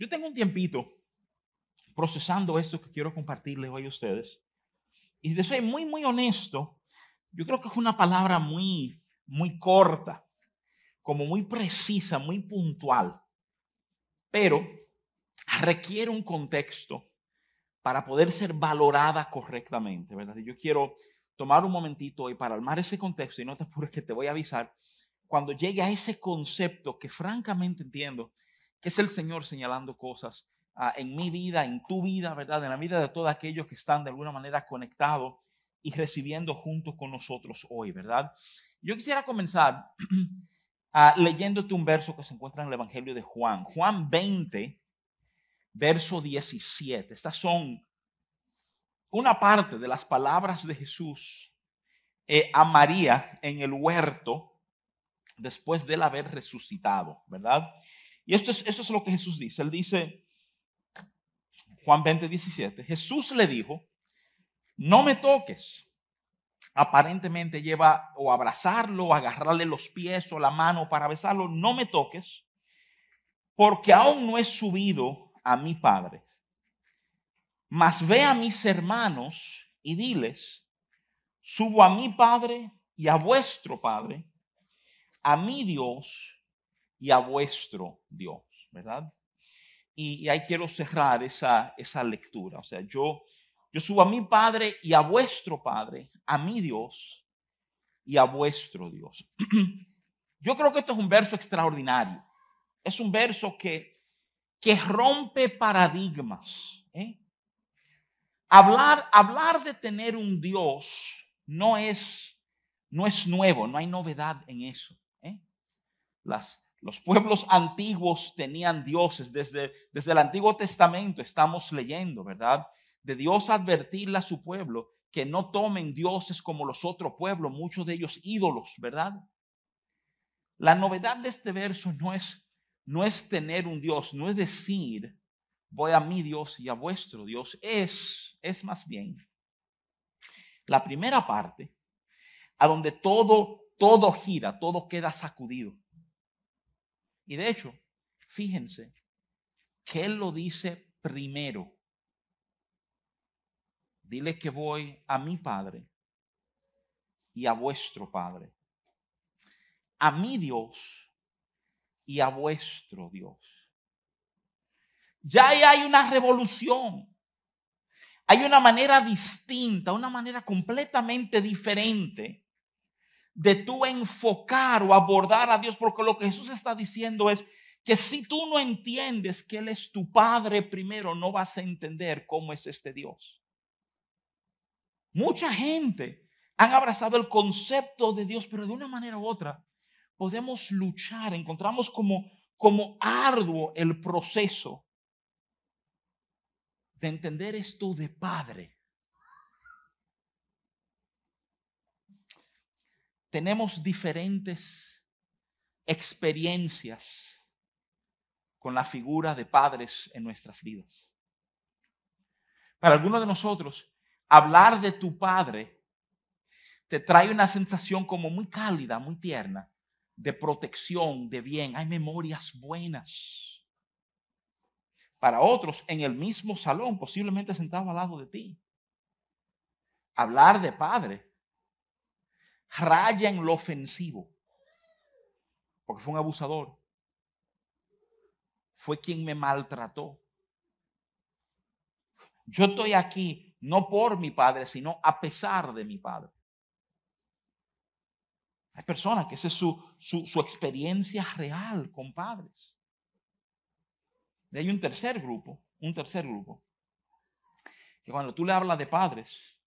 Yo tengo un tiempito procesando esto que quiero compartirles hoy a ustedes. Y de soy muy, muy honesto, yo creo que es una palabra muy, muy corta, como muy precisa, muy puntual, pero requiere un contexto para poder ser valorada correctamente, ¿verdad? Y yo quiero tomar un momentito hoy para armar ese contexto y no te apures que te voy a avisar cuando llegue a ese concepto que francamente entiendo que es el Señor señalando cosas ah, en mi vida, en tu vida, ¿verdad? En la vida de todos aquellos que están de alguna manera conectados y recibiendo junto con nosotros hoy, ¿verdad? Yo quisiera comenzar ah, leyéndote un verso que se encuentra en el Evangelio de Juan. Juan 20, verso 17. Estas son una parte de las palabras de Jesús eh, a María en el huerto después de él haber resucitado, ¿verdad? Y esto es, esto es lo que Jesús dice. Él dice, Juan 20, 17, Jesús le dijo, no me toques. Aparentemente lleva o abrazarlo, o agarrarle los pies o la mano para besarlo. No me toques, porque aún no he subido a mi Padre. Mas ve a mis hermanos y diles, subo a mi Padre y a vuestro Padre, a mi Dios y a vuestro Dios, ¿verdad? Y, ahí quiero cerrar esa, esa lectura. O sea, yo, yo subo a mi Padre y a vuestro Padre, a mi Dios y a vuestro Dios. Yo creo que esto es un verso extraordinario. Es un verso que, que rompe paradigmas. ¿eh? Hablar, hablar de tener un Dios no es, no es nuevo, no hay novedad en eso. ¿eh? Las, los pueblos antiguos tenían dioses. Desde, desde el Antiguo Testamento estamos leyendo, ¿verdad? De Dios advertirle a su pueblo que no tomen dioses como los otros pueblos, muchos de ellos ídolos, ¿verdad? La novedad de este verso no es, no es tener un Dios, no es decir, voy a mi Dios y a vuestro Dios, es, es más bien la primera parte a donde todo, todo gira, todo queda sacudido. Y de hecho, fíjense que Él lo dice primero. Dile que voy a mi Padre y a vuestro Padre, a mi Dios y a vuestro Dios. Ya hay una revolución. Hay una manera distinta, una manera completamente diferente de tú enfocar o abordar a Dios, porque lo que Jesús está diciendo es que si tú no entiendes que Él es tu Padre primero, no vas a entender cómo es este Dios. Mucha gente han abrazado el concepto de Dios, pero de una manera u otra podemos luchar, encontramos como, como arduo el proceso de entender esto de Padre. Tenemos diferentes experiencias con la figura de padres en nuestras vidas. Para algunos de nosotros, hablar de tu padre te trae una sensación como muy cálida, muy tierna, de protección, de bien. Hay memorias buenas. Para otros, en el mismo salón, posiblemente sentado al lado de ti. Hablar de padre raya en lo ofensivo, porque fue un abusador, fue quien me maltrató. Yo estoy aquí no por mi padre, sino a pesar de mi padre. Hay personas que esa es su, su, experiencia real con padres. Y hay un tercer grupo, un tercer grupo, que cuando tú le hablas de padres,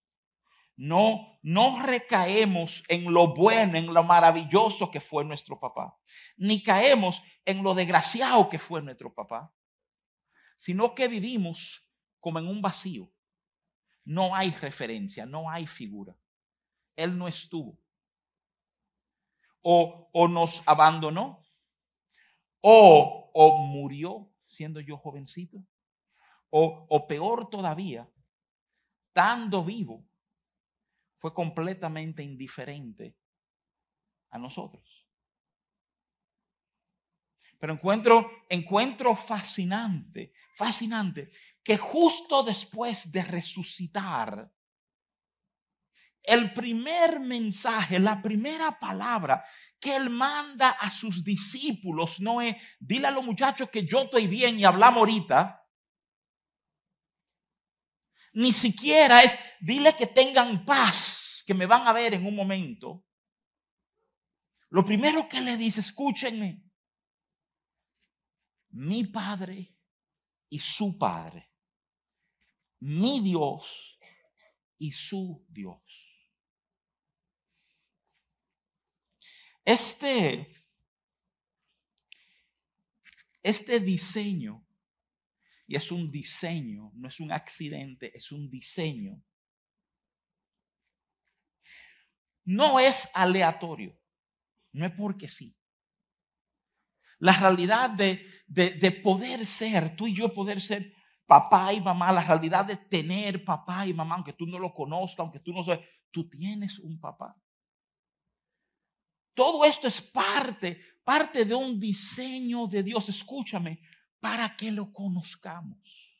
no, no recaemos en lo bueno, en lo maravilloso que fue nuestro papá, ni caemos en lo desgraciado que fue nuestro papá, sino que vivimos como en un vacío. No hay referencia, no hay figura. Él no estuvo. O, o nos abandonó, o, o murió siendo yo jovencito, o, o peor todavía, estando vivo, fue completamente indiferente a nosotros. Pero encuentro, encuentro fascinante, fascinante, que justo después de resucitar, el primer mensaje, la primera palabra que él manda a sus discípulos no es, dile a los muchachos que yo estoy bien y hablamos ahorita. Ni siquiera es, dile que tengan paz, que me van a ver en un momento. Lo primero que le dice, escúchenme, mi Padre y su Padre, mi Dios y su Dios. Este, este diseño, y es un diseño, no es un accidente, es un diseño, no es aleatorio, no es porque sí. La realidad de, de, poder ser, tú y yo poder ser papá y mamá, la realidad de tener papá y mamá, aunque tú no lo conozcas, aunque tú no sabes, tú tienes un papá. Todo esto es parte, parte de un diseño de Dios, escúchame, para que lo conozcamos.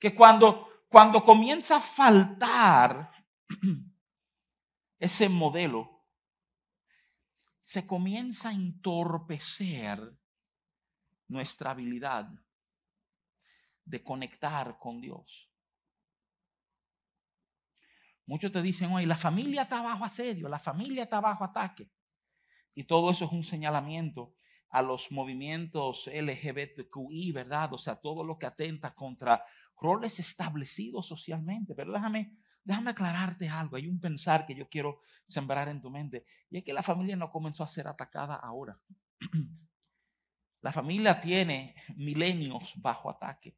Que cuando, cuando comienza a faltar ese modelo, se comienza a entorpecer nuestra habilidad de conectar con Dios. Muchos te dicen, oye, la familia está bajo asedio, la familia está bajo ataque. Y todo eso es un señalamiento a los movimientos LGBTQI, ¿verdad? O sea, todo lo que atenta contra roles establecidos socialmente. Pero déjame, déjame aclararte algo. Hay un pensar que yo quiero sembrar en tu mente. Y es que la familia no comenzó a ser atacada ahora. La familia tiene milenios bajo ataque.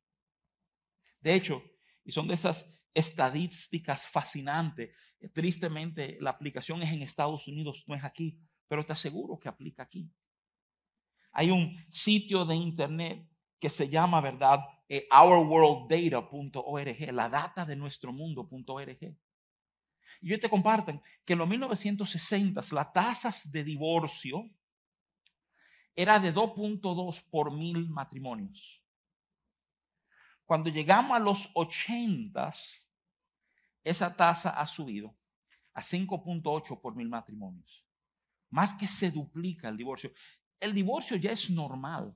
De hecho, y son de esas estadísticas fascinantes. Tristemente, la aplicación es en Estados Unidos, no es aquí, pero te aseguro que aplica aquí. Hay un sitio de internet que se llama, ¿verdad? Eh, ourworlddata.org, la data de nuestro mundo.org. Y yo te comparten que en los 1960 las tasas de divorcio era de 2.2 por mil matrimonios. Cuando llegamos a los 80, esa tasa ha subido a 5.8 por mil matrimonios. Más que se duplica el divorcio. El divorcio ya es normal.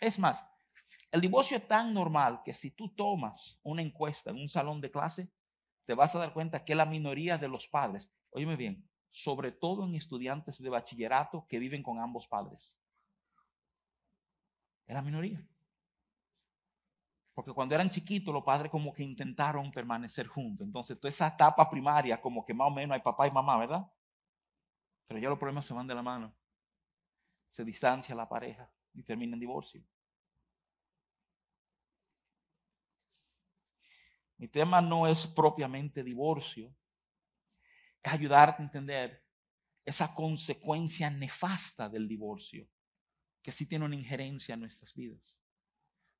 Es más, el divorcio es tan normal que si tú tomas una encuesta en un salón de clase, te vas a dar cuenta que la minoría de los padres, óyeme bien, sobre todo en estudiantes de bachillerato que viven con ambos padres. Es la minoría. Porque cuando eran chiquitos, los padres como que intentaron permanecer juntos. Entonces, toda esa etapa primaria, como que más o menos hay papá y mamá, ¿verdad? Pero ya los problemas se van de la mano. Se distancia la pareja y termina en divorcio. Mi tema no es propiamente divorcio, es ayudarte a entender esa consecuencia nefasta del divorcio, que sí tiene una injerencia en nuestras vidas.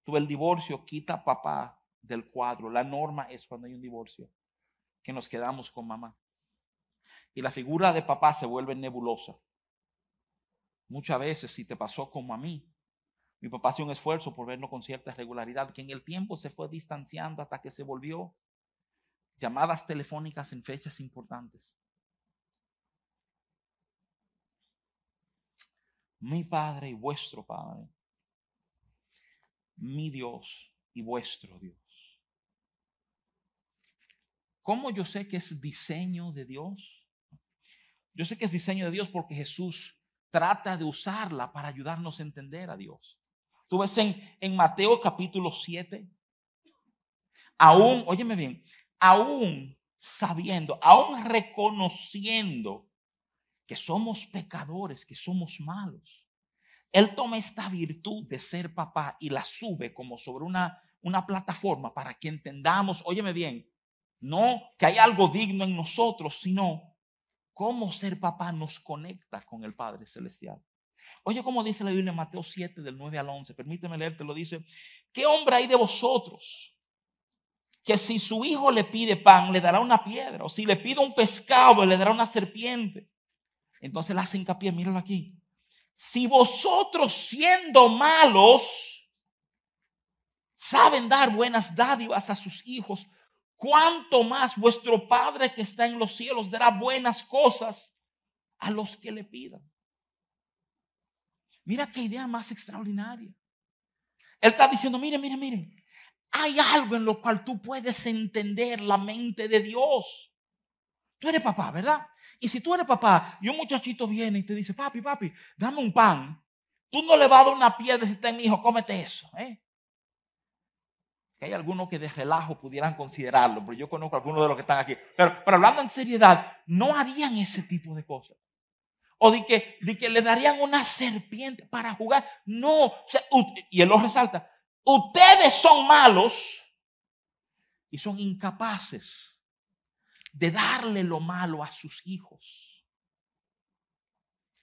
Tú el divorcio quita a papá del cuadro. La norma es cuando hay un divorcio que nos quedamos con mamá. Y la figura de papá se vuelve nebulosa. Muchas veces, si te pasó como a mí, mi papá hacía un esfuerzo por vernos con cierta regularidad, que en el tiempo se fue distanciando hasta que se volvió llamadas telefónicas en fechas importantes. Mi padre y vuestro padre mi Dios y vuestro Dios. ¿Cómo yo sé que es diseño de Dios? Yo sé que es diseño de Dios porque Jesús trata de usarla para ayudarnos a entender a Dios. Tú ves en, en Mateo capítulo 7, aún, óyeme bien, aún sabiendo, aún reconociendo que somos pecadores, que somos malos, él toma esta virtud de ser papá y la sube como sobre una, una plataforma para que entendamos, óyeme bien, no que hay algo digno en nosotros, sino cómo ser papá nos conecta con el Padre Celestial. Oye, como dice la Biblia en Mateo 7, del 9 al 11, permíteme leerte, lo dice, ¿qué hombre hay de vosotros que si su hijo le pide pan, le dará una piedra? O si le pide un pescado, le dará una serpiente. Entonces le hace hincapié, míralo aquí si vosotros siendo malos saben dar buenas dádivas a sus hijos, cuánto más vuestro Padre que está en los cielos dará buenas cosas a los que le pidan. Mira qué idea más extraordinaria. Él está diciendo, mire, mire, mire, hay algo en lo cual tú puedes entender la mente de Dios. Tú eres papá, ¿verdad? Y si tú eres papá y un muchachito viene y te dice, papi, papi, dame un pan, tú no le vas a dar una piedra y decirte, mi hijo, cómete eso. ¿eh? Que hay algunos que de relajo pudieran considerarlo, pero yo conozco a algunos de los que están aquí. Pero, pero hablando en seriedad, no harían ese tipo de cosas o de que, que le darían una serpiente para jugar. No, y él lo resalta, ustedes son malos y son incapaces de darle lo malo a sus hijos.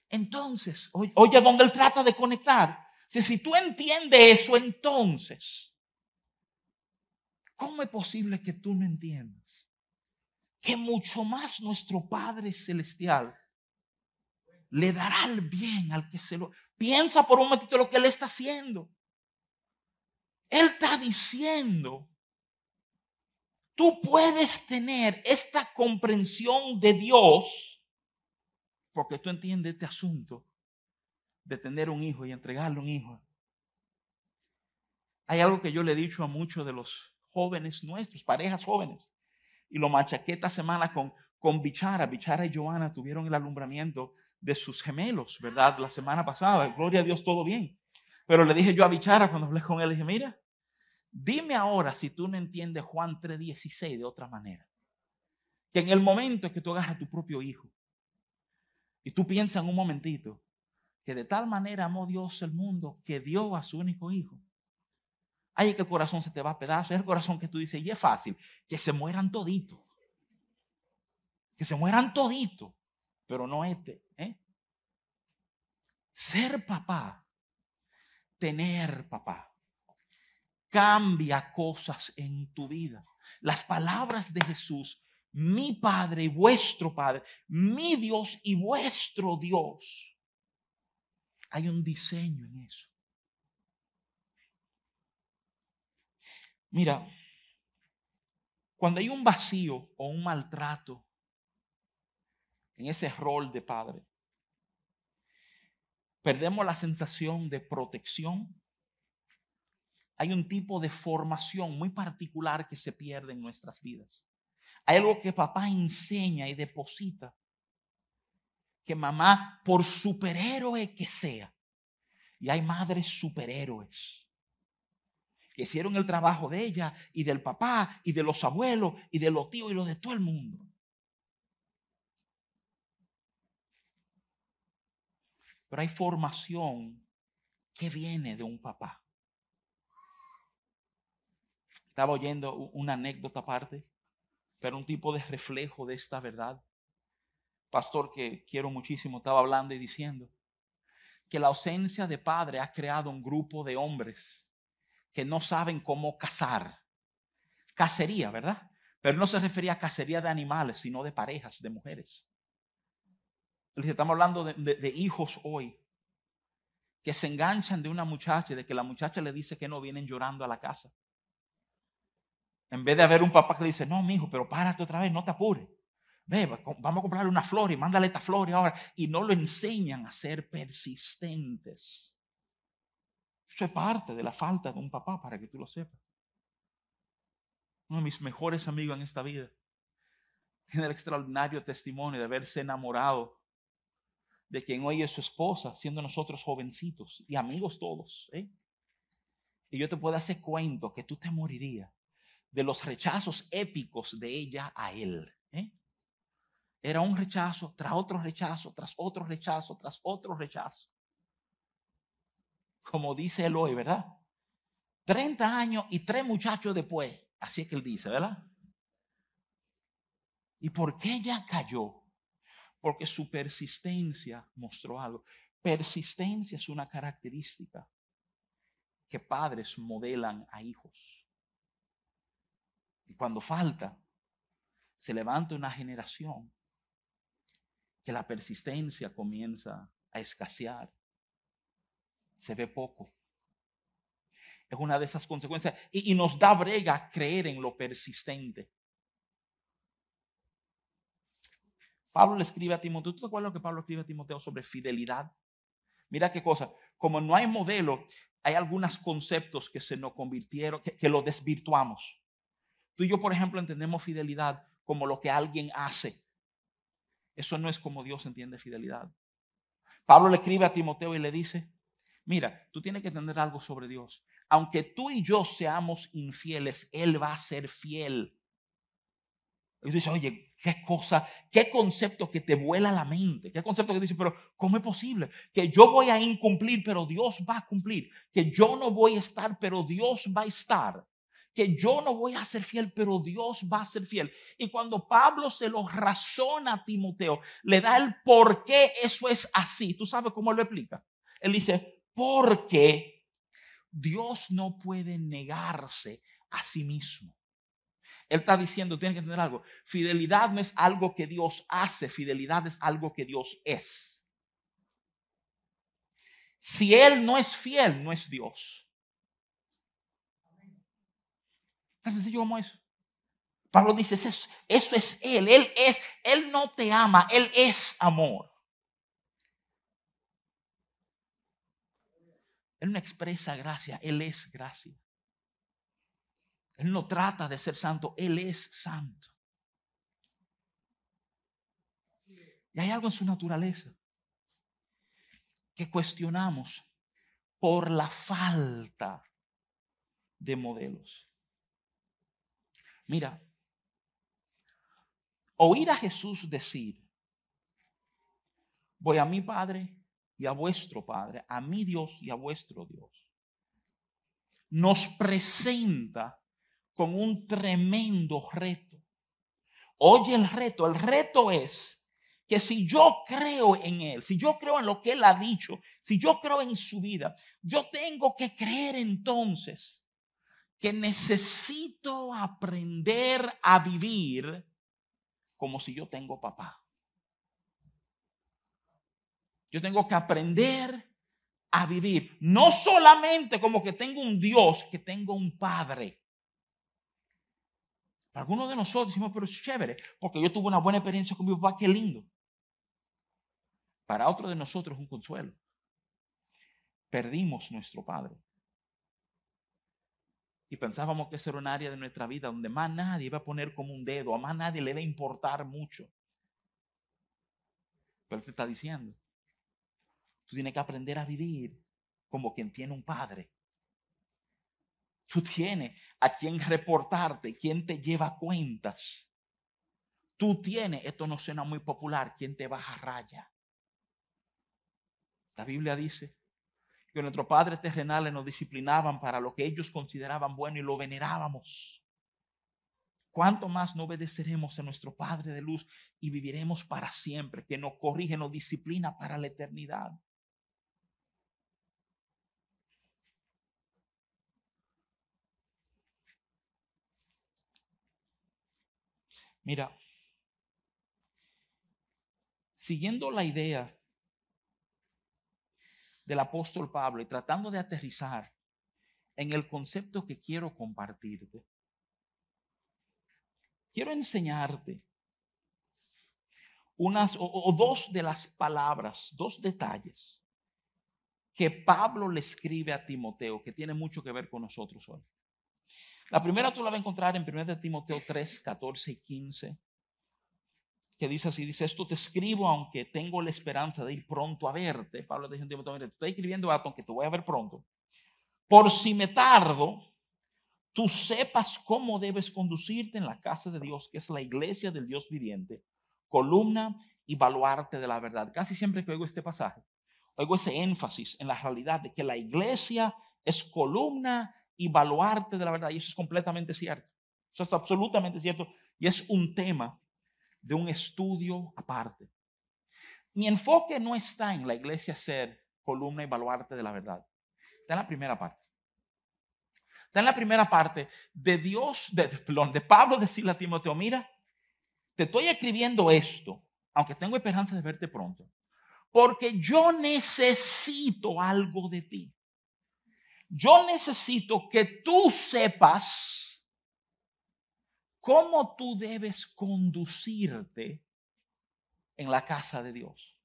Entonces, oye, donde él trata de conectar, si, si tú entiendes eso, entonces, ¿cómo es posible que tú no entiendas? Que mucho más nuestro Padre Celestial le dará el bien al que se lo... Piensa por un momentito lo que él está haciendo. Él está diciendo, tú puedes tener esta comprensión de Dios porque tú entiendes este asunto de tener un hijo y entregarle un hijo. Hay algo que yo le he dicho a muchos de los jóvenes nuestros, parejas jóvenes, y lo machaqué esta semana con, con Bichara. Bichara y Joana tuvieron el alumbramiento de sus gemelos, ¿verdad? La semana pasada, gloria a Dios, todo bien. Pero le dije yo a Bichara cuando hablé con él, le dije, mira, dime ahora si tú no entiendes Juan 3:16 de otra manera. Que en el momento que tú agarras a tu propio hijo y tú piensas en un momentito que de tal manera amó Dios el mundo que dio a su único hijo. Ahí que el corazón se te va a pedazos, es el corazón que tú dices, y es fácil, que se mueran toditos. Que se mueran toditos pero no este. ¿eh? Ser papá, tener papá, cambia cosas en tu vida. Las palabras de Jesús, mi Padre y vuestro Padre, mi Dios y vuestro Dios. Hay un diseño en eso. Mira, cuando hay un vacío o un maltrato en ese rol de padre. Perdemos la sensación de protección. Hay un tipo de formación muy particular que se pierde en nuestras vidas. Hay algo que papá enseña y deposita. Que mamá, por superhéroe que sea, y hay madres superhéroes que hicieron el trabajo de ella y del papá y de los abuelos y de los tíos y los de todo el mundo. Pero hay formación que viene de un papá. Estaba oyendo una anécdota aparte, pero un tipo de reflejo de esta verdad. Pastor que quiero muchísimo estaba hablando y diciendo que la ausencia de padre ha creado un grupo de hombres que no saben cómo cazar. Cacería, ¿verdad? Pero no se refería a cacería de animales, sino de parejas, de mujeres. Estamos hablando de, hijos hoy que se enganchan de una muchacha de que la muchacha le dice que no vienen llorando a la casa. En vez de haber un papá que dice, no, mi hijo, pero párate otra vez, no te apures. Ve, vamos a comprarle una flor y mándale esta flor y ahora. Y no lo enseñan a ser persistentes. Eso es parte de la falta de un papá, para que tú lo sepas. Uno de mis mejores amigos en esta vida tiene el extraordinario testimonio de haberse enamorado de quien hoy es su esposa, siendo nosotros jovencitos y amigos todos. ¿eh? Y yo te puedo hacer cuento que tú te morirías de los rechazos épicos de ella a él. ¿eh? Era un rechazo tras otro rechazo, tras otro rechazo, tras otro rechazo. Como dice él hoy, ¿verdad? 30 años y tres muchachos después. Así es que él dice, ¿verdad? ¿Y por qué ella cayó? porque su persistencia mostró algo. Persistencia es una característica que padres modelan a hijos. Y cuando falta, se levanta una generación que la persistencia comienza a escasear se ve poco. Es una de esas consecuencias. Y, nos da brega creer en lo persistente. Pablo le escribe a Timoteo. ¿Tú te acuerdas lo que Pablo escribe a Timoteo sobre fidelidad? Mira qué cosa. Como no hay modelo, hay algunos conceptos que se nos convirtieron, que, que lo desvirtuamos. Tú y yo, por ejemplo, entendemos fidelidad como lo que alguien hace. Eso no es como Dios entiende fidelidad. Pablo le escribe a Timoteo y le dice, mira, tú tienes que entender algo sobre Dios. Aunque tú y yo seamos infieles, Él va a ser fiel. Y dice, oye, qué cosa, qué concepto que te vuela la mente, qué concepto que dice, pero ¿cómo es posible? Que yo voy a incumplir, pero Dios va a cumplir. Que yo no voy a estar, pero Dios va a estar que yo no voy a ser fiel, pero Dios va a ser fiel. Y cuando Pablo se lo razona a Timoteo, le da el por qué eso es así. ¿Tú sabes cómo lo explica? Él dice, porque Dios no puede negarse a sí mismo. Él está diciendo, tiene que entender algo, fidelidad no es algo que Dios hace, fidelidad es algo que Dios es. Si Él no es fiel, no es Dios. Tan sencillo como eso. Pablo dice, eso, eso es Él, Él es, Él no te ama, Él es amor. Él no expresa gracia, Él es gracia. Él no trata de ser santo, Él es santo. Y hay algo en su naturaleza que cuestionamos por la falta de modelos. Mira, oír a Jesús decir, voy a mi Padre y a vuestro Padre, a mi Dios y a vuestro Dios, nos presenta con un tremendo reto. Oye el reto, el reto es que si yo creo en Él, si yo creo en lo que Él ha dicho, si yo creo en su vida, yo tengo que creer entonces que necesito aprender a vivir como si yo tengo papá. Yo tengo que aprender a vivir, no solamente como que tengo un Dios, que tengo un Padre. Para algunos de nosotros decimos, pero es chévere, porque yo tuve una buena experiencia con mi papá, qué lindo. Para otros de nosotros es un consuelo. Perdimos nuestro Padre y pensábamos que ese era un área de nuestra vida donde más nadie iba a poner como un dedo, a más nadie le va a importar mucho. Pero te está diciendo, tú tienes que aprender a vivir como quien tiene un padre. Tú tienes a quien reportarte, quien te lleva cuentas. Tú tienes, esto no suena muy popular, quien te baja raya. La Biblia dice que nuestros padres terrenales nos disciplinaban para lo que ellos consideraban bueno y lo venerábamos. ¿Cuánto más no obedeceremos a nuestro Padre de luz y viviremos para siempre, que nos corrige, nos disciplina para la eternidad? Mira, siguiendo la idea del apóstol Pablo y tratando de aterrizar en el concepto que quiero compartirte, quiero enseñarte unas o, dos de las palabras, dos detalles que Pablo le escribe a Timoteo que tiene mucho que ver con nosotros hoy. La primera tú la vas a encontrar en 1 Timoteo 3, 14 y 15 que dice así, dice, esto te escribo aunque tengo la esperanza de ir pronto a verte. Pablo dice Timoteo, te estoy escribiendo esto aunque te voy a ver pronto. Por si me tardo, tú sepas cómo debes conducirte en la casa de Dios, que es la iglesia del Dios viviente, columna y baluarte de la verdad. Casi siempre que oigo este pasaje, oigo ese énfasis en la realidad de que la iglesia es columna y baluarte de la verdad. Y eso es completamente cierto. Eso es absolutamente cierto. Y es un tema de un estudio aparte. Mi enfoque no está en la iglesia ser columna y baluarte de la verdad. Está en la primera parte. Está en la primera parte de Dios, de, de Pablo decirle a Timoteo, mira, te estoy escribiendo esto, aunque tengo esperanza de verte pronto, porque yo necesito algo de ti. Yo necesito que tú sepas cómo tú debes conducirte en la casa de Dios.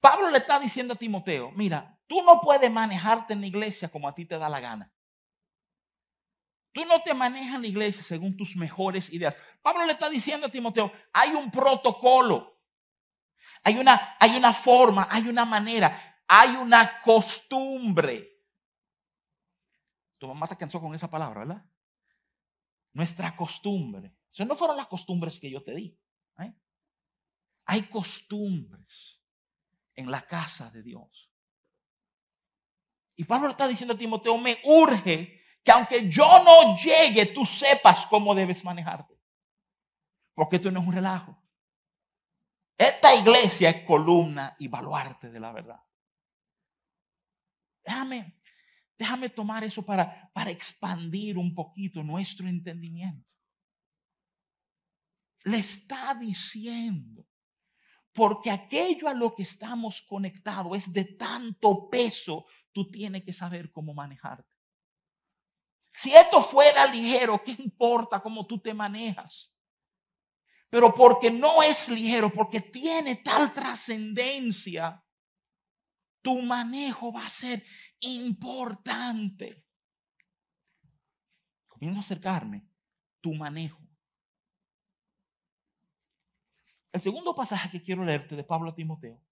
Pablo le está diciendo a Timoteo, mira, tú no puedes manejarte en la iglesia como a ti te da la gana. Tú no te manejas en la iglesia según tus mejores ideas. Pablo le está diciendo a Timoteo, hay un protocolo, hay una, hay una forma, hay una manera, hay una costumbre. Tu mamá te cansó con esa palabra, ¿verdad? Nuestra costumbre. Eso no fueron las costumbres que yo te di. ¿eh? Hay costumbres en la casa de Dios. Y Pablo está diciendo a Timoteo, me urge que aunque yo no llegue, tú sepas cómo debes manejarte. Porque esto no es un relajo. Esta iglesia es columna y baluarte de la verdad. Déjame, déjame tomar eso para, para expandir un poquito nuestro entendimiento. Le está diciendo porque aquello a lo que estamos conectados es de tanto peso, tú tienes que saber cómo manejarte. Si esto fuera ligero, ¿qué importa cómo tú te manejas? Pero porque no es ligero, porque tiene tal trascendencia, tu manejo va a ser importante. Comienzo a acercarme, tu manejo. El segundo pasaje que quiero leerte de Pablo a Timoteo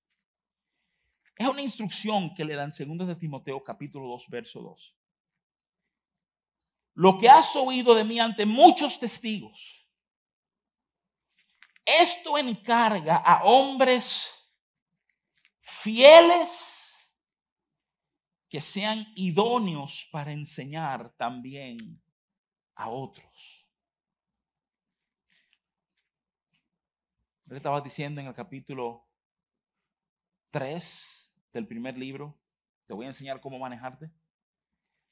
es una instrucción que le dan segundo de Timoteo capítulo 2 verso 2. Lo que has oído de mí ante muchos testigos, esto encarga a hombres fieles que sean idóneos para enseñar también a otros. Le estaba diciendo en el capítulo 3 del primer libro, te voy a enseñar cómo manejarte.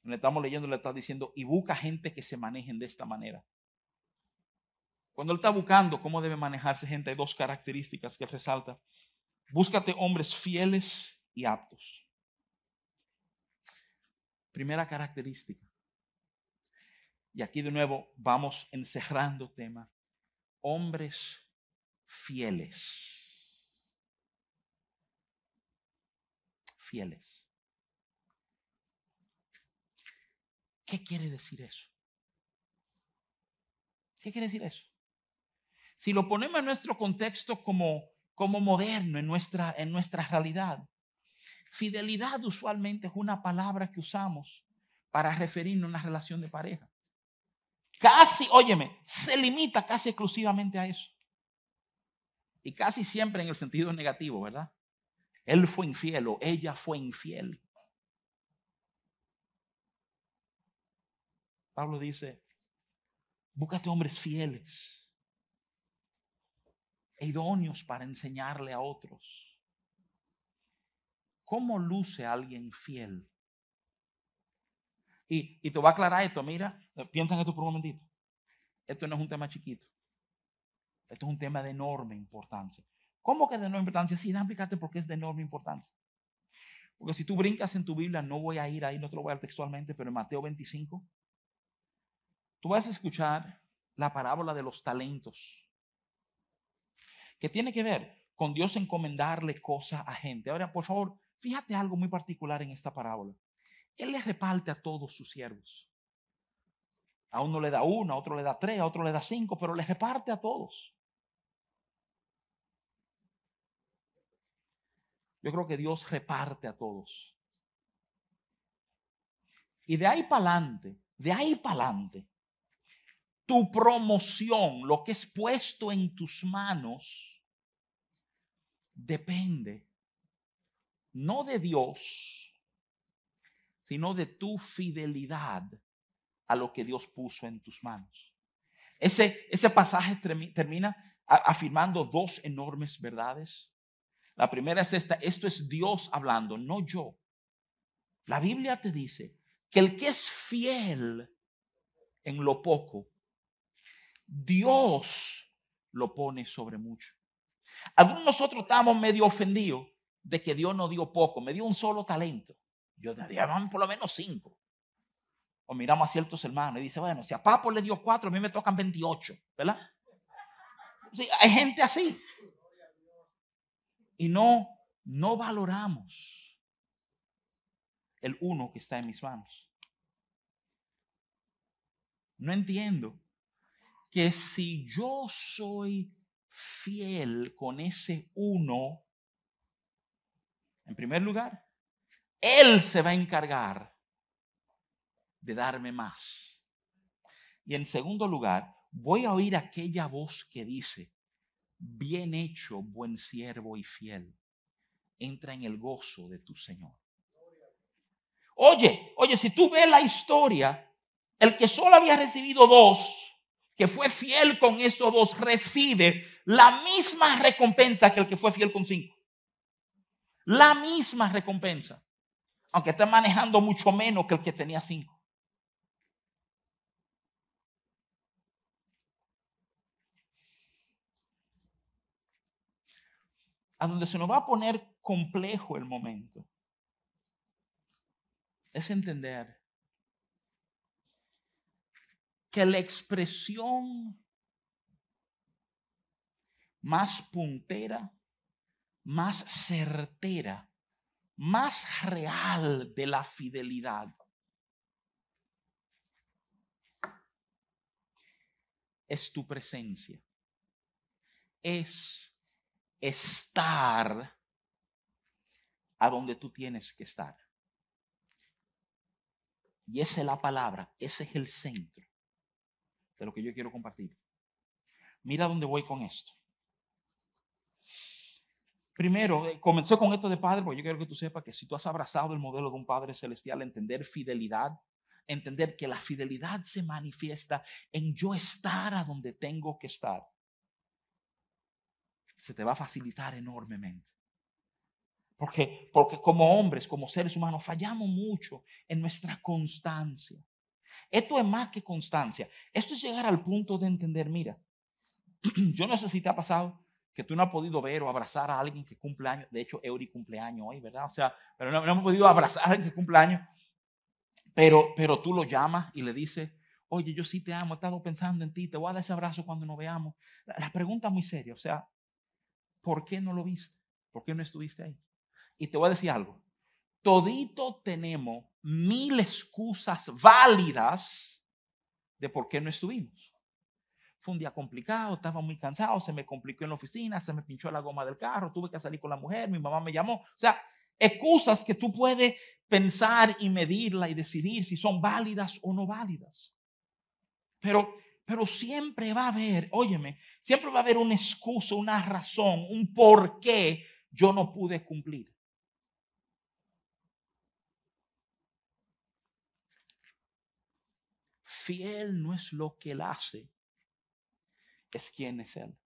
Le estamos leyendo, le está diciendo, y busca gente que se manejen de esta manera. Cuando él está buscando cómo debe manejarse gente, hay dos características que resalta. Búscate hombres fieles y aptos. Primera característica. Y aquí de nuevo vamos encerrando tema. Hombres fieles. Fieles. ¿Qué quiere decir eso? ¿Qué quiere decir eso? Si lo ponemos en nuestro contexto como, como moderno, en nuestra, en nuestra realidad, fidelidad usualmente es una palabra que usamos para referirnos a una relación de pareja. Casi, óyeme, se limita casi exclusivamente a eso. Y casi siempre en el sentido negativo, ¿verdad? Él fue infiel o ella fue infiel. Pablo dice, búscate hombres fieles, e idóneos para enseñarle a otros. ¿Cómo luce alguien fiel? Y, y te voy a aclarar esto, mira, piensa en esto por un momentito. Esto no es un tema chiquito. Esto es un tema de enorme importancia. ¿Cómo que de enorme importancia? Sí, déjame explicarte por qué es de enorme importancia. Porque si tú brincas en tu Biblia, no voy a ir ahí, no te lo voy a dar textualmente, pero en Mateo 25, tú vas a escuchar la parábola de los talentos, que tiene que ver con Dios encomendarle cosas a gente. Ahora, por favor, fíjate algo muy particular en esta parábola. Él le reparte a todos sus siervos. A uno le da uno, a otro le da tres, a otro le da cinco, pero le reparte a todos. Yo creo que Dios reparte a todos. Y de ahí para adelante, de ahí para adelante, tu promoción, lo que es puesto en tus manos, depende no de Dios, sino de tu fidelidad a lo que Dios puso en tus manos. Ese, ese pasaje termina afirmando dos enormes verdades. La primera es esta, esto es Dios hablando, no yo. La Biblia te dice que el que es fiel en lo poco, Dios lo pone sobre mucho. Algunos de nosotros estamos medio ofendidos de que Dios no dio poco, me dio un solo talento. Yo vamos por lo menos cinco. O miramos a ciertos hermanos y dice, bueno, si a Papo le dio cuatro, a mí me tocan 28, ¿verdad? Hay gente así. Y no, no valoramos el uno que está en mis manos. No entiendo que si yo soy fiel con ese uno, en primer lugar, Él se va a encargar de darme más. Y en segundo lugar, voy a oír aquella voz que dice, bien hecho, buen siervo y fiel, entra en el gozo de tu Señor. Oye, oye, si tú ves la historia, el que solo había recibido dos, que fue fiel con esos dos, recibe la misma recompensa que el que fue fiel con cinco. La misma recompensa. Aunque está manejando mucho menos que el que tenía cinco. A donde se nos va a poner complejo el momento es entender que la expresión más puntera, más certera, más real de la fidelidad es tu presencia. Es estar a donde tú tienes que estar. Y esa es la palabra, ese es el centro de lo que yo quiero compartir. Mira dónde voy con esto. Primero, eh, comencé con esto de padre, porque yo quiero que tú sepas que si tú has abrazado el modelo de un Padre Celestial, entender fidelidad, entender que la fidelidad se manifiesta en yo estar a donde tengo que estar, se te va a facilitar enormemente. Porque, porque como hombres, como seres humanos, fallamos mucho en nuestra constancia. Esto es más que constancia. Esto es llegar al punto de entender, mira, yo no sé si te ha pasado, que tú no has podido ver o abrazar a alguien que cumple años. De hecho, Eury cumpleaños hoy, ¿verdad? O sea, pero no, hemos podido abrazar a alguien que cumple años. Pero, pero tú lo llamas y le dices, oye, yo sí te amo, he estado pensando en ti, te voy a dar ese abrazo cuando nos veamos. La, la pregunta es muy seria, o sea, ¿por qué no lo viste? ¿Por qué no estuviste ahí? Y te voy a decir algo. Todito tenemos mil excusas válidas de por qué no estuvimos. Fue un día complicado, estaba muy cansado, se me complicó en la oficina, se me pinchó la goma del carro, tuve que salir con la mujer, mi mamá me llamó. O sea, excusas que tú puedes pensar y medirla y decidir si son válidas o no válidas. Pero, pero siempre va a haber, óyeme, siempre va a haber una excusa, una razón, un por qué yo no pude cumplir. Fiel no es lo que él hace, es quien es Él.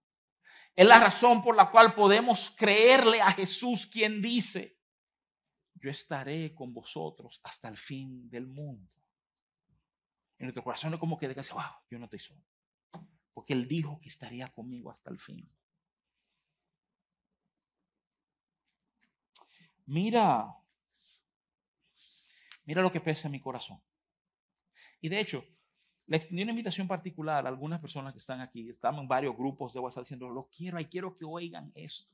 Es la razón por la cual podemos creerle a Jesús quien dice, yo estaré con vosotros hasta el fin del mundo. En nuestro corazón es como que dice, wow, yo no estoy solo. Porque Él dijo que estaría conmigo hasta el fin. Mira, mira lo que pesa en mi corazón. Y de hecho, le extendí una invitación particular a algunas personas que están aquí. Estamos en varios grupos de WhatsApp diciendo, lo quiero y quiero que oigan esto.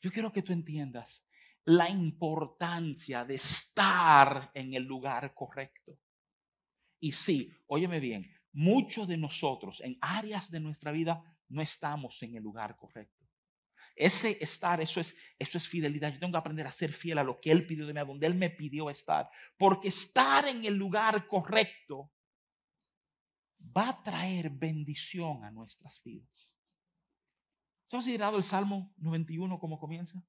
Yo quiero que tú entiendas la importancia de estar en el lugar correcto. Y sí, óyeme bien, muchos de nosotros en áreas de nuestra vida no estamos en el lugar correcto. Ese estar, eso es, eso es fidelidad. Yo tengo que aprender a ser fiel a lo que Él pidió de mí, a donde Él me pidió estar. Porque estar en el lugar correcto va a traer bendición a nuestras vidas. ¿Se ha considerado el Salmo 91 como comienza?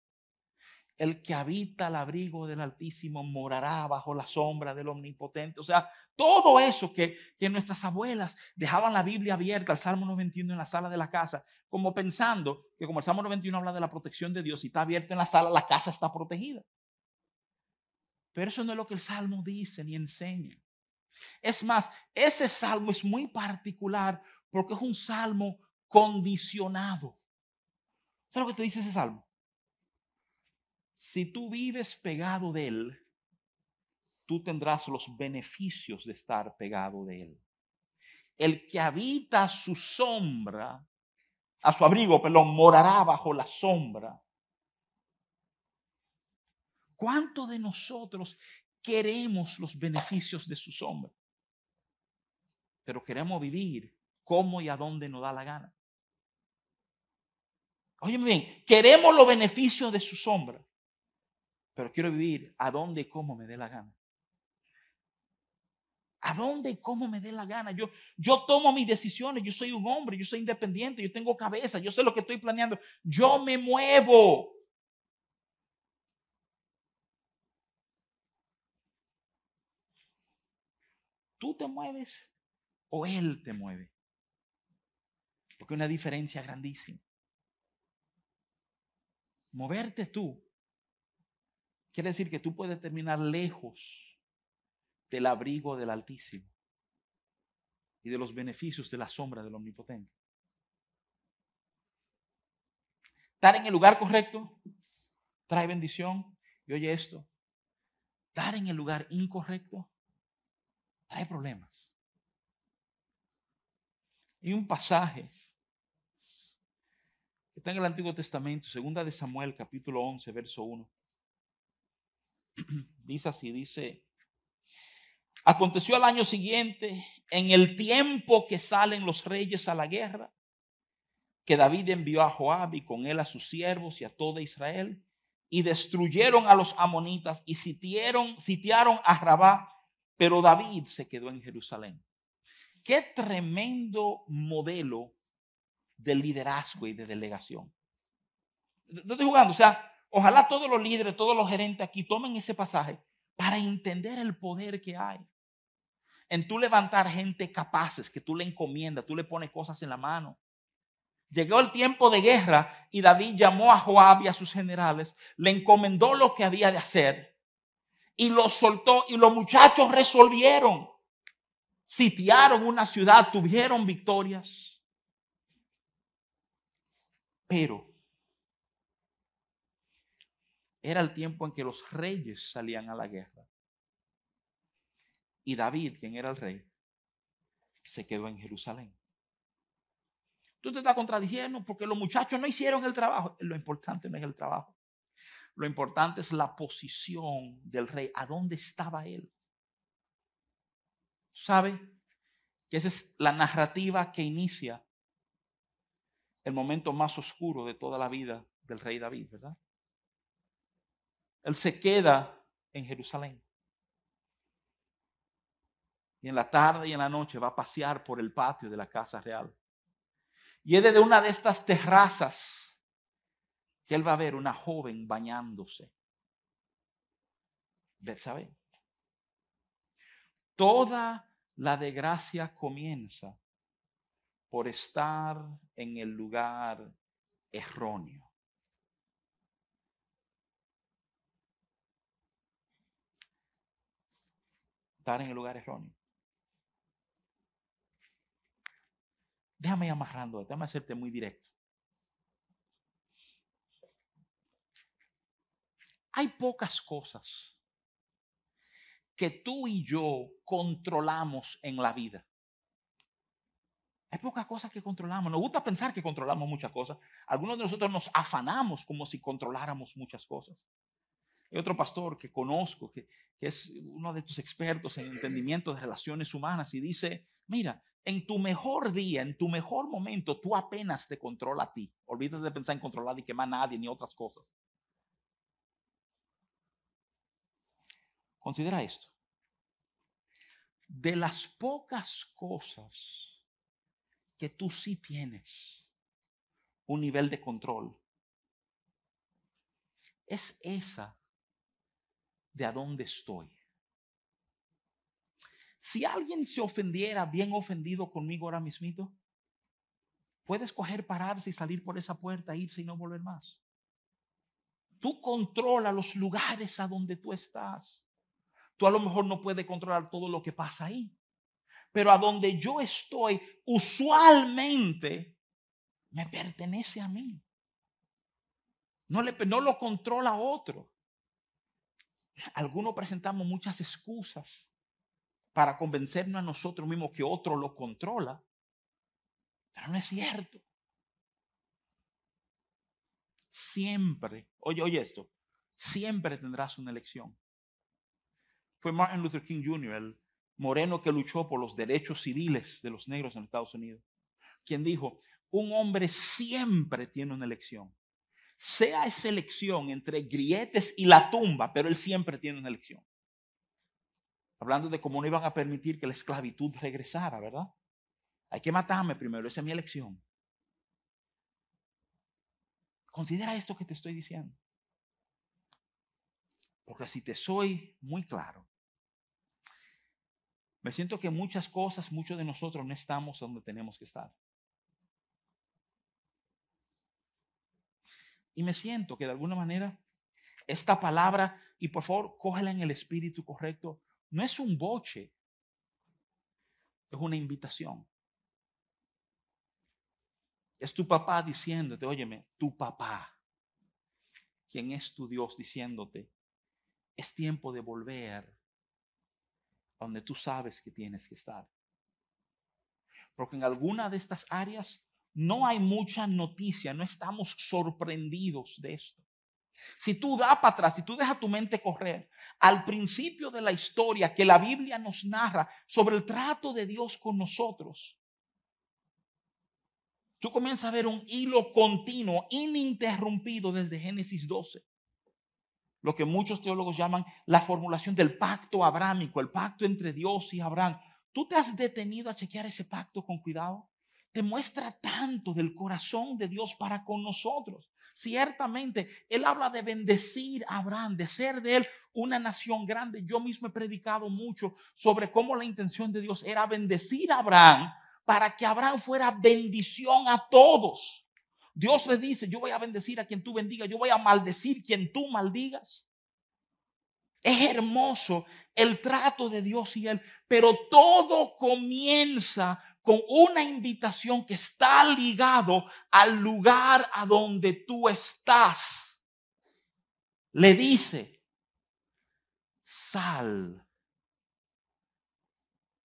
El que habita al abrigo del Altísimo morará bajo la sombra del Omnipotente. O sea, todo eso que, que nuestras abuelas dejaban la Biblia abierta, el Salmo 91 en la sala de la casa, como pensando que como el Salmo 91 habla de la protección de Dios y está abierto en la sala, la casa está protegida. Pero eso no es lo que el Salmo dice ni enseña. Es más, ese salmo es muy particular porque es un salmo condicionado. ¿Sabes lo que te dice ese salmo? Si tú vives pegado de Él, tú tendrás los beneficios de estar pegado de Él. El que habita su sombra, a su abrigo, perdón, morará bajo la sombra. ¿Cuánto de nosotros queremos los beneficios de su sombra? Pero queremos vivir como y a dónde nos da la gana. Óyeme bien, queremos los beneficios de su sombra, pero quiero vivir a dónde y cómo me dé la gana. ¿A dónde y cómo me dé la gana? Yo, yo tomo mis decisiones, yo soy un hombre, yo soy independiente, yo tengo cabeza, yo sé lo que estoy planeando, yo me muevo. ¿Tú te mueves o Él te mueve? Porque hay una diferencia grandísima. Moverte tú quiere decir que tú puedes terminar lejos del abrigo del Altísimo y de los beneficios de la sombra del Omnipotente. Estar en el lugar correcto trae bendición. Y oye esto, estar en el lugar incorrecto trae problemas. Y un pasaje que está en el Antiguo Testamento, segunda de Samuel, capítulo 11, verso 1. Dice así, dice, Aconteció al año siguiente, en el tiempo que salen los reyes a la guerra, que David envió a Joab y con él a sus siervos y a toda Israel, y destruyeron a los amonitas y sitiaron, sitiaron a Rabá, pero David se quedó en Jerusalén. Qué tremendo modelo de liderazgo y de delegación. No estoy jugando, o sea, ojalá todos los líderes, todos los gerentes aquí tomen ese pasaje para entender el poder que hay en tú levantar gente capaces, que tú le encomiendas, tú le pones cosas en la mano. Llegó el tiempo de guerra y David llamó a Joab y a sus generales, le encomendó lo que había de hacer y lo soltó y los muchachos resolvieron. Sitiaron una ciudad, tuvieron victorias. Pero era el tiempo en que los reyes salían a la guerra. Y David, quien era el rey, se quedó en Jerusalén. Tú te estás contradiciendo porque los muchachos no hicieron el trabajo. Lo importante no es el trabajo. Lo importante es la posición del rey. ¿A dónde estaba él? ¿Sabe? Que esa es la narrativa que inicia el momento más oscuro de toda la vida del rey David, ¿verdad? Él se queda en Jerusalén y en la tarde y en la noche va a pasear por el patio de la casa real. Y es desde una de estas terrazas que él va a ver una joven bañándose. sabe? Toda la desgracia comienza por estar en el lugar erróneo. Estar en el lugar erróneo. Déjame ir amarrando, déjame hacerte muy directo. Hay pocas cosas que tú y yo controlamos en la vida. Hay pocas cosas que controlamos. Nos gusta pensar que controlamos muchas cosas. Algunos de nosotros nos afanamos como si controláramos muchas cosas. Hay otro pastor que conozco, que, que es uno de tus expertos en entendimiento de relaciones humanas, y dice, mira, en tu mejor día, en tu mejor momento, tú apenas te controla a ti. Olvídate de pensar en controlar y quemar a nadie ni otras cosas. Considera esto. De las pocas cosas que tú sí tienes un nivel de control, es esa de a dónde estoy. Si alguien se ofendiera, bien ofendido conmigo ahora mismito, puedes coger, pararse y salir por esa puerta, irse y no volver más. Tú controla los lugares a donde tú estás. Tú a lo mejor no puedes controlar todo lo que pasa ahí. Pero a donde yo estoy, usualmente me pertenece a mí. No, le, no lo controla otro. Algunos presentamos muchas excusas para convencernos a nosotros mismos que otro lo controla. Pero no es cierto. Siempre, oye, oye esto, siempre tendrás una elección. Fue Martin Luther King Jr., el moreno que luchó por los derechos civiles de los negros en Estados Unidos, quien dijo, un hombre siempre tiene una elección. Sea esa elección entre grietes y la tumba, pero él siempre tiene una elección. Hablando de cómo no iban a permitir que la esclavitud regresara, ¿verdad? Hay que matarme primero, esa es mi elección. Considera esto que te estoy diciendo. Porque si te soy muy claro, me siento que muchas cosas, muchos de nosotros no estamos donde tenemos que estar. Y me siento que de alguna manera esta palabra, y por favor, cógela en el espíritu correcto, no es un boche, es una invitación. Es tu papá diciéndote, óyeme, tu papá, quien es tu Dios, diciéndote, es tiempo de volver donde tú sabes que tienes que estar. Porque en alguna de estas áreas no hay mucha noticia, no estamos sorprendidos de esto. Si tú das para atrás, si tú dejas tu mente correr al principio de la historia que la Biblia nos narra sobre el trato de Dios con nosotros, tú comienzas a ver un hilo continuo, ininterrumpido desde Génesis 12 lo que muchos teólogos llaman la formulación del pacto abrámico, el pacto entre Dios y Abraham. ¿Tú te has detenido a chequear ese pacto con cuidado? Te muestra tanto del corazón de Dios para con nosotros. Ciertamente, Él habla de bendecir a Abraham, de ser de Él una nación grande. Yo mismo he predicado mucho sobre cómo la intención de Dios era bendecir a Abraham para que Abraham fuera bendición a todos. Dios le dice, yo voy a bendecir a quien tú bendigas, yo voy a maldecir quien tú maldigas. Es hermoso el trato de Dios y Él, pero todo comienza con una invitación que está ligado al lugar a donde tú estás. Le dice, sal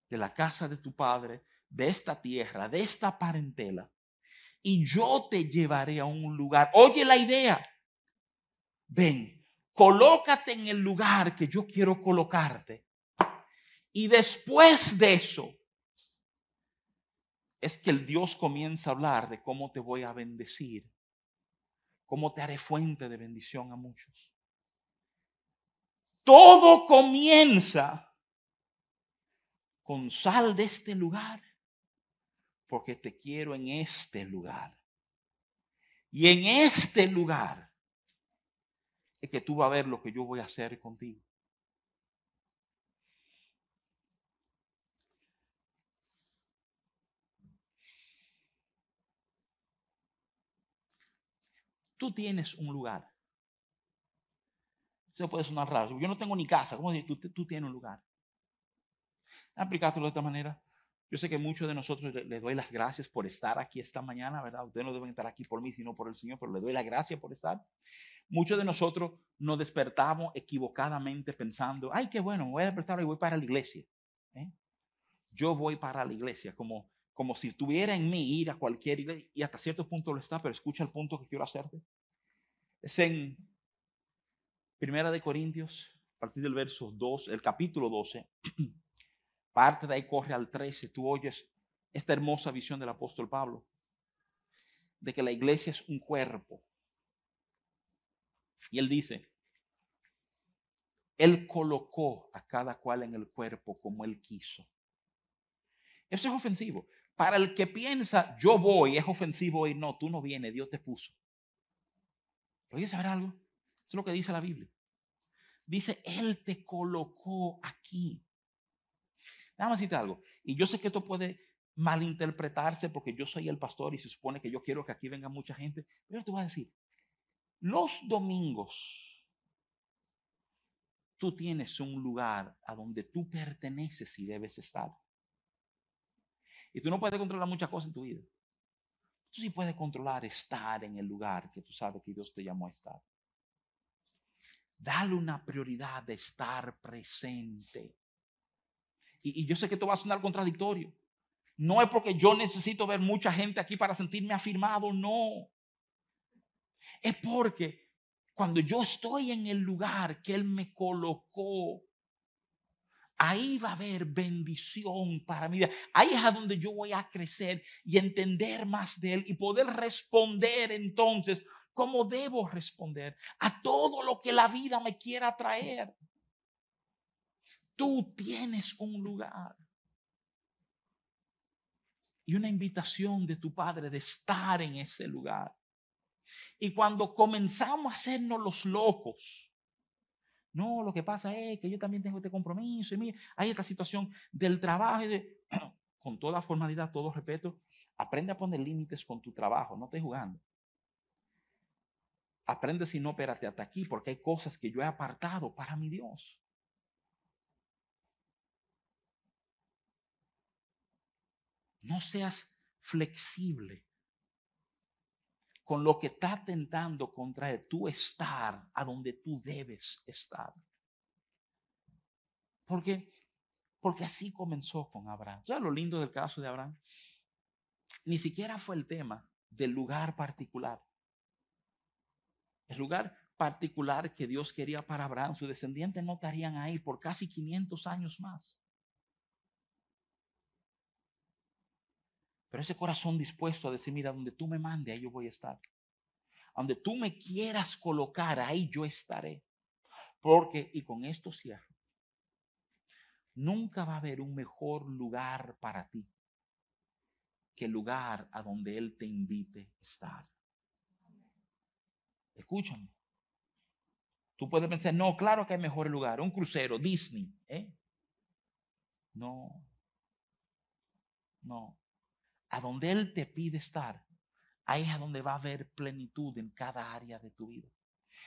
de la casa de tu padre, de esta tierra, de esta parentela, y yo te llevaré a un lugar. Oye la idea. Ven, colócate en el lugar que yo quiero colocarte. Y después de eso, es que el Dios comienza a hablar de cómo te voy a bendecir, cómo te haré fuente de bendición a muchos. Todo comienza con sal de este lugar porque te quiero en este lugar. Y en este lugar es que tú vas a ver lo que yo voy a hacer contigo. Tú tienes un lugar. Eso puede sonar raro. Yo no tengo ni casa. ¿Cómo decir? Tú, tienes un lugar. Aplicártelo de esta manera. Yo sé que muchos de nosotros le, doy las gracias por estar aquí esta mañana, ¿verdad? Ustedes no deben estar aquí por mí, sino por el Señor, pero le doy la gracia por estar. Muchos de nosotros nos despertamos equivocadamente pensando, ay, qué bueno, voy a despertar y voy para la iglesia. ¿eh? Yo voy para la iglesia, como, como si tuviera en mí ir a cualquier iglesia, y hasta cierto punto lo está, pero escucha el punto que quiero hacerte. Es en Primera de Corintios, a partir del verso 2, el capítulo 12. Parte de ahí corre al 13, tú oyes esta hermosa visión del apóstol Pablo, de que la iglesia es un cuerpo. Y él dice, él colocó a cada cual en el cuerpo como él quiso. Eso es ofensivo. Para el que piensa, yo voy, es ofensivo y no, tú no vienes, Dios te puso. Oye, saber algo? Eso es lo que dice la Biblia. Dice, Él te colocó aquí. Déjame decirte algo. Y yo sé que esto puede malinterpretarse porque yo soy el pastor y se supone que yo quiero que aquí venga mucha gente. Pero te voy a decir, los domingos tú tienes un lugar a donde tú perteneces y debes estar. Y tú no puedes controlar muchas cosas en tu vida. Tú sí puedes controlar estar en el lugar que tú sabes que Dios te llamó a estar. Dale una prioridad de estar presente. Y, yo sé que esto va a sonar contradictorio. No es porque yo necesito ver mucha gente aquí para sentirme afirmado, no. Es porque cuando yo estoy en el lugar que Él me colocó, ahí va a haber bendición para mí. Ahí es a donde yo voy a crecer y entender más de Él y poder responder entonces cómo debo responder a todo lo que la vida me quiera traer. Tú tienes un lugar y una invitación de tu Padre de estar en ese lugar. Y cuando comenzamos a hacernos los locos, no, lo que pasa es que yo también tengo este compromiso y mira, hay esta situación del trabajo de, con toda formalidad, todo respeto, aprende a poner límites con tu trabajo, no estés jugando. Aprende si no, espérate hasta aquí, porque hay cosas que yo he apartado para mi Dios. No seas flexible con lo que está tentando contra tu estar a donde tú debes estar. Porque, porque así comenzó con Abraham. ¿Sabes lo lindo del caso de Abraham? Ni siquiera fue el tema del lugar particular. El lugar particular que Dios quería para Abraham, sus descendientes no estarían ahí por casi 500 años más. Pero ese corazón dispuesto a decir, mira, donde tú me mandes, ahí yo voy a estar. Donde tú me quieras colocar, ahí yo estaré. Porque, y con esto cierro, nunca va a haber un mejor lugar para ti que el lugar a donde Él te invite a estar. Escúchame. Tú puedes pensar, no, claro que hay mejor lugar, un crucero, Disney. ¿eh? No, no a donde Él te pide estar, ahí es a donde va a haber plenitud en cada área de tu vida.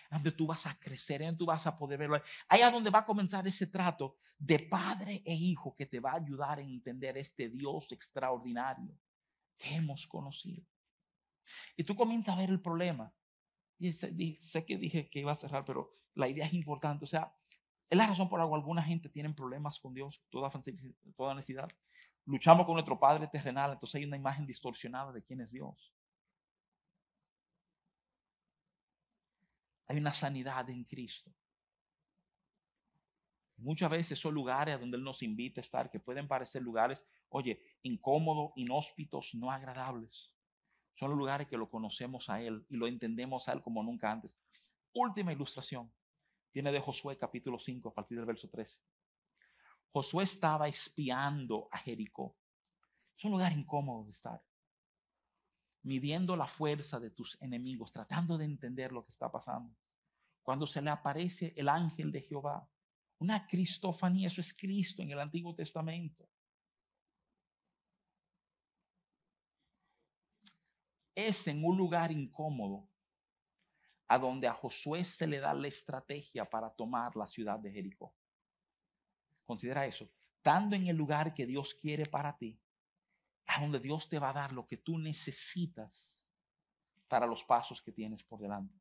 Donde tú vas a crecer, donde tú vas a poder verlo. Ahí es donde va a comenzar ese trato de padre e hijo que te va a ayudar a entender este Dios extraordinario que hemos conocido. Y tú comienzas a ver el problema. Y sé, que dije que iba a cerrar, pero la idea es importante. O sea, es la razón por la cual alguna gente tiene problemas con Dios, toda, toda necesidad luchamos con nuestro Padre terrenal, entonces hay una imagen distorsionada de quién es Dios. Hay una sanidad en Cristo. Muchas veces son lugares donde Él nos invita a estar, que pueden parecer lugares, oye, incómodos, inhóspitos, no agradables. Son los lugares que lo conocemos a Él y lo entendemos a Él como nunca antes. Última ilustración. Viene de Josué capítulo 5 a partir del verso 13. Josué estaba espiando a Jericó. Es un lugar incómodo de estar. Midiendo la fuerza de tus enemigos, tratando de entender lo que está pasando. Cuando se le aparece el ángel de Jehová, una cristofanía, eso es Cristo en el Antiguo Testamento. Es en un lugar incómodo a donde a Josué se le da la estrategia para tomar la ciudad de Jericó. Considera eso. Estando en el lugar que Dios quiere para ti, a donde Dios te va a dar lo que tú necesitas para los pasos que tienes por delante.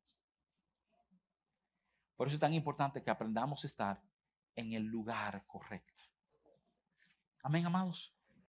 Por eso es tan importante que aprendamos a estar en el lugar correcto. Amén, amados.